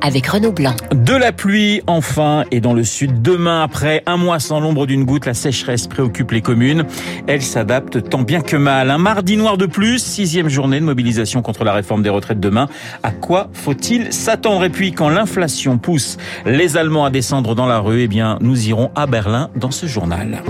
avec Renaud Blanc. De la pluie enfin et dans le sud demain après un mois sans l'ombre d'une goutte, la sécheresse préoccupe les communes. Elle s'adapte tant bien que mal. Un mardi noir de plus, sixième journée de mobilisation contre la réforme des retraites demain. À quoi faut-il s'attendre? Et puis quand l'inflation pousse les Allemands à descendre dans la rue, eh bien nous irons à Berlin dans ce journal.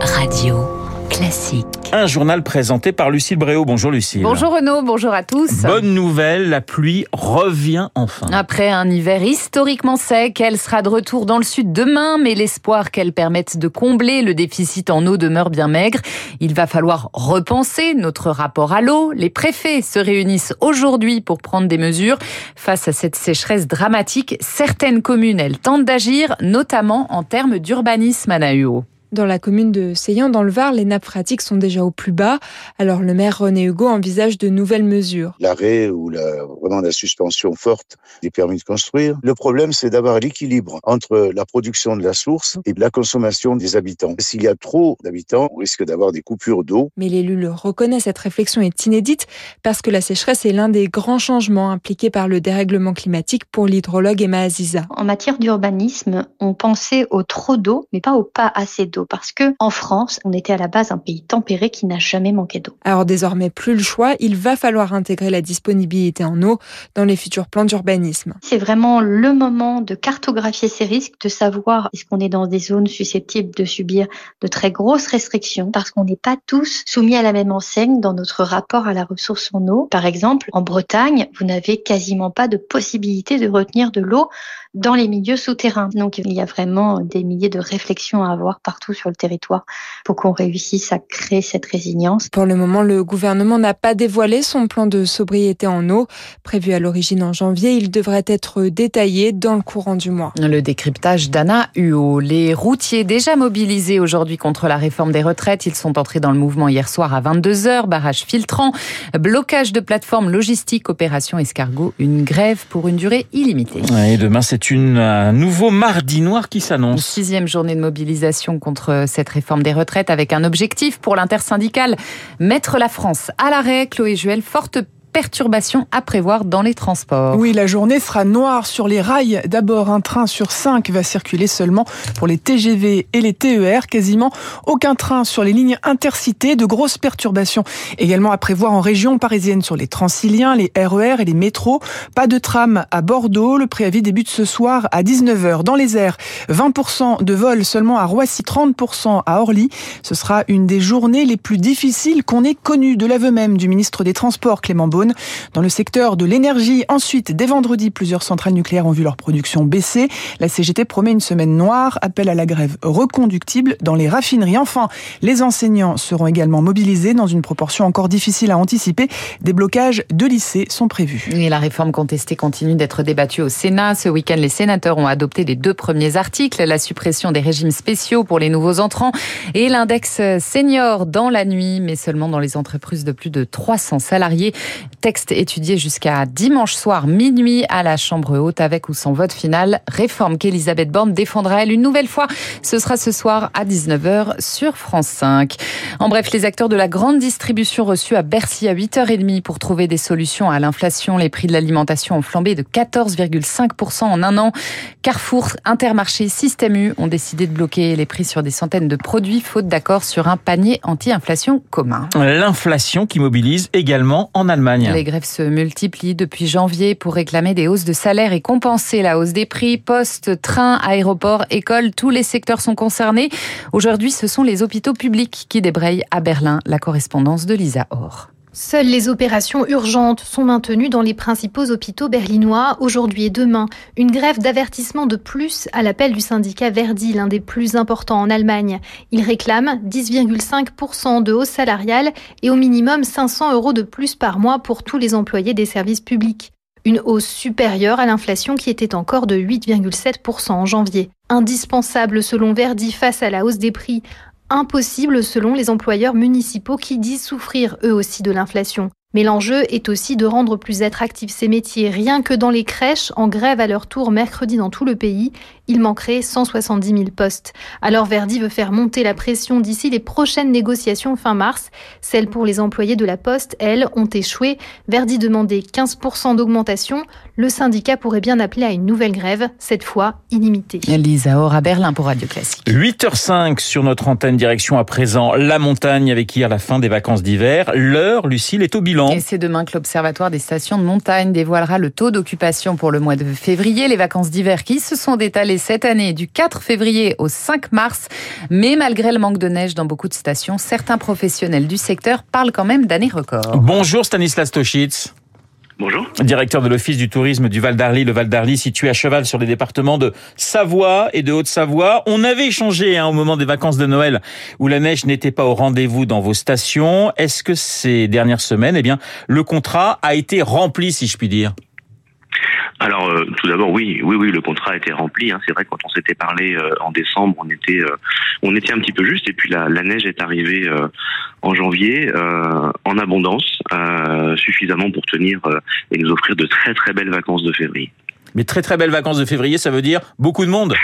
Radio classique. Un journal présenté par Lucille Bréau. Bonjour Lucille. Bonjour Renaud, bonjour à tous. Bonne nouvelle, la pluie revient enfin. Après un hiver historiquement sec, elle sera de retour dans le sud demain, mais l'espoir qu'elle permette de combler le déficit en eau demeure bien maigre. Il va falloir repenser notre rapport à l'eau. Les préfets se réunissent aujourd'hui pour prendre des mesures. Face à cette sécheresse dramatique, certaines communes, elles tentent d'agir, notamment en termes d'urbanisme à Nahuo. Dans la commune de Seyan, dans le Var, les nappes phréatiques sont déjà au plus bas. Alors le maire René Hugo envisage de nouvelles mesures. L'arrêt ou la, vraiment la suspension forte des permis de construire. Le problème, c'est d'avoir l'équilibre entre la production de la source et la consommation des habitants. S'il y a trop d'habitants, on risque d'avoir des coupures d'eau. Mais l'élu le reconnaît, cette réflexion est inédite parce que la sécheresse est l'un des grands changements impliqués par le dérèglement climatique pour l'hydrologue Emma Aziza. En matière d'urbanisme, on pensait au trop d'eau, mais pas au pas assez d'eau parce que en France, on était à la base un pays tempéré qui n'a jamais manqué d'eau. Alors désormais plus le choix, il va falloir intégrer la disponibilité en eau dans les futurs plans d'urbanisme. C'est vraiment le moment de cartographier ces risques, de savoir est-ce qu'on est dans des zones susceptibles de subir de très grosses restrictions parce qu'on n'est pas tous soumis à la même enseigne dans notre rapport à la ressource en eau. Par exemple, en Bretagne, vous n'avez quasiment pas de possibilité de retenir de l'eau dans les milieux souterrains. Donc il y a vraiment des milliers de réflexions à avoir partout sur le territoire pour qu'on réussisse à créer cette résilience. Pour le moment, le gouvernement n'a pas dévoilé son plan de sobriété en eau. Prévu à l'origine en janvier, il devrait être détaillé dans le courant du mois. Le décryptage d'Anna Huot. Les routiers déjà mobilisés aujourd'hui contre la réforme des retraites, ils sont entrés dans le mouvement hier soir à 22h, barrage filtrant, blocage de plateforme logistique, opération escargot, une grève pour une durée illimitée. Et demain, c'est un nouveau mardi noir qui s'annonce. Sixième journée de mobilisation contre cette réforme des retraites avec un objectif pour l'intersyndicale, mettre la France à l'arrêt. Chloé Juel, forte perturbations à prévoir dans les transports. Oui, la journée sera noire sur les rails. D'abord, un train sur cinq va circuler seulement pour les TGV et les TER. Quasiment aucun train sur les lignes intercités. De grosses perturbations également à prévoir en région parisienne sur les Transiliens, les RER et les métros. Pas de tram à Bordeaux. Le préavis débute ce soir à 19h. Dans les airs, 20% de vols seulement à Roissy, 30% à Orly. Ce sera une des journées les plus difficiles qu'on ait connues de l'aveu même du ministre des Transports, Clément Beaune. Dans le secteur de l'énergie, ensuite, dès vendredi, plusieurs centrales nucléaires ont vu leur production baisser. La CGT promet une semaine noire, appelle à la grève reconductible dans les raffineries. Enfin, les enseignants seront également mobilisés dans une proportion encore difficile à anticiper. Des blocages de lycées sont prévus. Et la réforme contestée continue d'être débattue au Sénat. Ce week-end, les sénateurs ont adopté les deux premiers articles, la suppression des régimes spéciaux pour les nouveaux entrants et l'index senior dans la nuit, mais seulement dans les entreprises de plus de 300 salariés. Texte étudié jusqu'à dimanche soir minuit à la Chambre haute avec ou sans vote final. Réforme qu'Elisabeth Borne défendra elle une nouvelle fois? Ce sera ce soir à 19h sur France 5. En bref, les acteurs de la grande distribution reçus à Bercy à 8h30 pour trouver des solutions à l'inflation. Les prix de l'alimentation ont flambé de 14,5% en un an. Carrefour, Intermarché, Système U ont décidé de bloquer les prix sur des centaines de produits faute d'accord sur un panier anti-inflation commun. L'inflation qui mobilise également en Allemagne. Les grèves se multiplient depuis janvier pour réclamer des hausses de salaire et compenser la hausse des prix. Poste, train, aéroport, école, tous les secteurs sont concernés. Aujourd'hui, ce sont les hôpitaux publics qui débrayent à Berlin. La correspondance de Lisa Or. Seules les opérations urgentes sont maintenues dans les principaux hôpitaux berlinois aujourd'hui et demain. Une grève d'avertissement de plus à l'appel du syndicat Verdi, l'un des plus importants en Allemagne. Il réclame 10,5% de hausse salariale et au minimum 500 euros de plus par mois pour tous les employés des services publics. Une hausse supérieure à l'inflation qui était encore de 8,7% en janvier. Indispensable selon Verdi face à la hausse des prix impossible selon les employeurs municipaux qui disent souffrir eux aussi de l'inflation. Mais l'enjeu est aussi de rendre plus attractifs ces métiers. Rien que dans les crèches, en grève à leur tour mercredi dans tout le pays, il manquerait 170 000 postes. Alors Verdi veut faire monter la pression d'ici les prochaines négociations fin mars. Celles pour les employés de la Poste, elles, ont échoué. Verdi demandait 15% d'augmentation. Le syndicat pourrait bien appeler à une nouvelle grève, cette fois illimitée. Lisa Aura Berlin pour Radio Classique. 8h05 sur notre antenne direction à présent la montagne avec hier la fin des vacances d'hiver. L'heure, Lucille, est au bilan. Et c'est demain que l'Observatoire des stations de montagne dévoilera le taux d'occupation pour le mois de février. Les vacances d'hiver qui se sont détalées cette année du 4 février au 5 mars. Mais malgré le manque de neige dans beaucoup de stations, certains professionnels du secteur parlent quand même d'années records. Bonjour Stanislas Toschitz. Bonjour. Directeur de l'Office du tourisme du Val d'Arly. Le Val d'Arly situé à cheval sur les départements de Savoie et de Haute-Savoie. On avait échangé hein, au moment des vacances de Noël où la neige n'était pas au rendez-vous dans vos stations. Est-ce que ces dernières semaines, eh bien, le contrat a été rempli, si je puis dire? Alors euh, tout d'abord oui oui oui le contrat a été rempli hein. c'est vrai quand on s'était parlé euh, en décembre on était euh, on était un petit peu juste et puis la, la neige est arrivée en janvier en abondance suffisamment pour tenir et nous offrir de très très belles vacances de février. Mais très très belles vacances de février ça veut dire beaucoup de monde?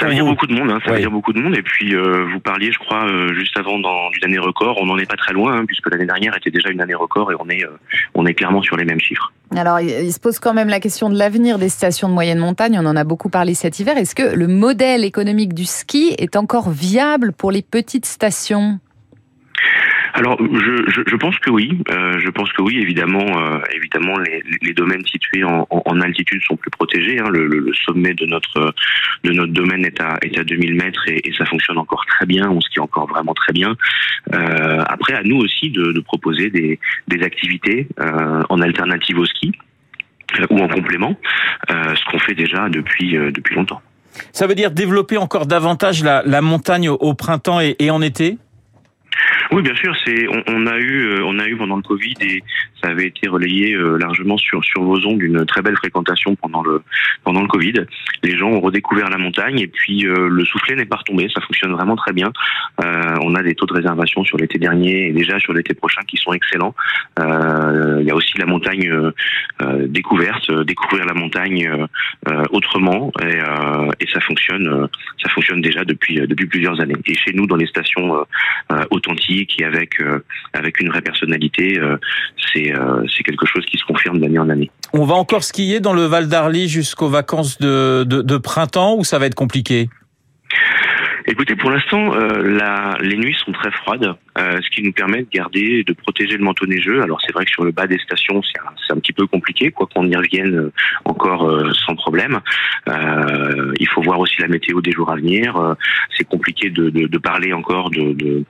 Ça veut dire beaucoup de monde, hein, ça veut dire beaucoup de monde. Et puis euh, vous parliez, je crois, euh, juste avant dans, d'une année record. On n'en est pas très loin, hein, puisque l'année dernière était déjà une année record et on est, euh, on est clairement sur les mêmes chiffres. Alors, il se pose quand même la question de l'avenir des stations de moyenne montagne. On en a beaucoup parlé cet hiver. Est-ce que le modèle économique du ski est encore viable pour les petites stations? Alors, je, je, je, pense que oui. Euh, je pense que oui. Évidemment, euh, évidemment, les, les, domaines situés en, en, altitude sont plus protégés. Hein. Le, le, sommet de notre de notre domaine est à est à 2000 mètres et, et ça fonctionne encore très bien. On skie encore vraiment très bien. Euh, après, à nous aussi de, de proposer des des activités euh, en alternative au ski euh, ou en complément, ce qu'on fait déjà depuis depuis longtemps. Ça veut dire développer encore davantage la, la montagne au, printemps et, et en été? Oui, bien sûr. C'est on, on, a eu euh, on a eu pendant le Covid et ça avait été relayé euh, largement sur sur vos ondes une très belle fréquentation pendant le pendant le Covid. Les gens ont redécouvert la montagne et puis euh, le soufflet n'est pas retombé. Ça fonctionne vraiment très bien. Euh, on a des taux de réservation sur l'été dernier et déjà sur l'été prochain qui sont excellents. il y a aussi la montagne découverte, découvrir la montagne autrement et, et, ça fonctionne ça fonctionne déjà depuis depuis plusieurs années. Et chez nous dans les stations authentique et avec euh, avec une vraie personnalité, euh, c'est euh, c'est quelque chose qui se confirme d'année en année. On va encore skier dans le Val d'Arly jusqu'aux vacances de, de printemps ou ça va être compliqué? Écoutez, pour l'instant, euh, les nuits sont très froides, euh, ce qui nous permet de garder, de protéger le manteau neigeux. Alors c'est vrai que sur le bas des stations, c'est un, petit peu compliqué, quoi qu'on y revienne encore euh, sans problème. il faut voir aussi la météo des jours à venir. c'est compliqué de, parler encore de, de,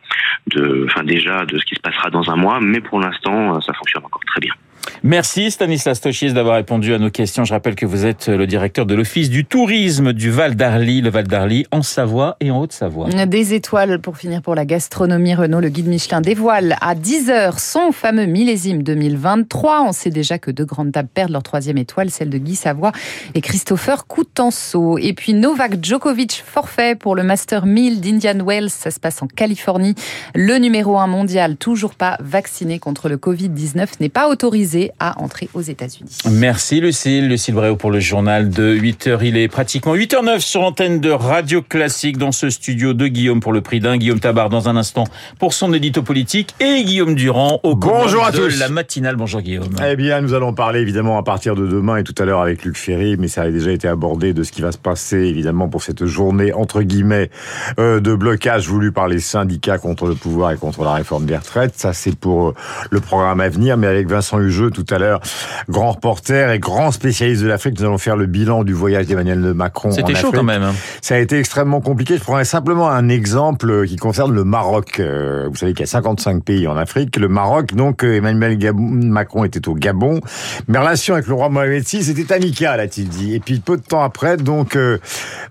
de, enfin déjà de ce qui se passera dans un mois, mais pour l'instant, ça fonctionne encore très bien. Merci Stanislas Tochis d'avoir répondu à nos questions. Je rappelle que vous êtes le directeur de l'Office du tourisme du Val d'Arly, le Val d'Arly en Savoie et en Haute-Savoie. Des étoiles pour finir pour la gastronomie. Renault, le guide Michelin dévoile à 10h son fameux millésime 2023. On sait déjà que deux grandes tables perdent leur troisième étoile, celle de Guy Savoie et Christopher Coutenceau. Et puis Novak Djokovic forfait pour le Master 1000 d'Indian Wells. Ça se passe en Californie. Le numéro 1 mondial, toujours pas vacciné contre le Covid-19, n'est pas autorisé à entrer aux États-Unis. Merci Lucille. Lucille Bréau pour le journal de 8h. Il est pratiquement 8h09 sur antenne de Radio Classique dans ce studio de Guillaume pour le prix d'un. Guillaume Tabar dans un instant pour son édito politique et Guillaume Durand au Bonjour à de tous. la matinale. Bonjour Guillaume. Eh bien, nous allons parler évidemment à partir de demain et tout à l'heure avec Luc Ferry, mais ça a déjà été abordé de ce qui va se passer évidemment pour cette journée entre guillemets euh, de blocage voulu par les syndicats contre le pouvoir et contre la réforme des retraites. Ça, c'est pour euh, le programme à venir, mais avec Vincent Tout à l'heure, grand reporter et grand spécialiste de l'Afrique. Nous allons faire le bilan du voyage d'Emmanuel Macron. C'était chaud quand même. Hein. Ça a été extrêmement compliqué. Je prendrai simplement un exemple qui concerne le Maroc. Euh, vous savez qu'il y a 55 pays en Afrique. Le Maroc, donc euh, Emmanuel Macron était au Gabon. Mes relations avec le roi Mohamed VI c'était amical, a-t-il dit. Et puis peu de temps après, donc euh,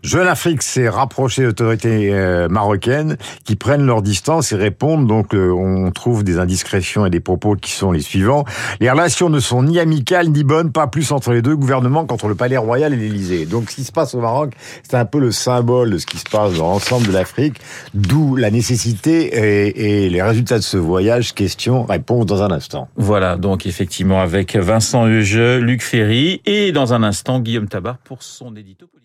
Jeune Afrique s'est rapproché d'autorités marocaines qui prennent leur distance et répondent. Donc on trouve des indiscrétions et des propos qui sont les suivants. Les relations ne sont ni amicales ni bonnes, pas plus entre les deux gouvernements qu'entre le Palais Royal et l'Élysée. Donc, ce qui se passe au Maroc, c'est un peu le symbole de ce qui se passe dans l'ensemble de l'Afrique, d'où la nécessité et, les résultats de ce voyage. Question, réponse dans un instant. Voilà, donc effectivement avec Vincent Hugeux, Luc Ferry et dans un instant Guillaume Tabar pour son édito politique.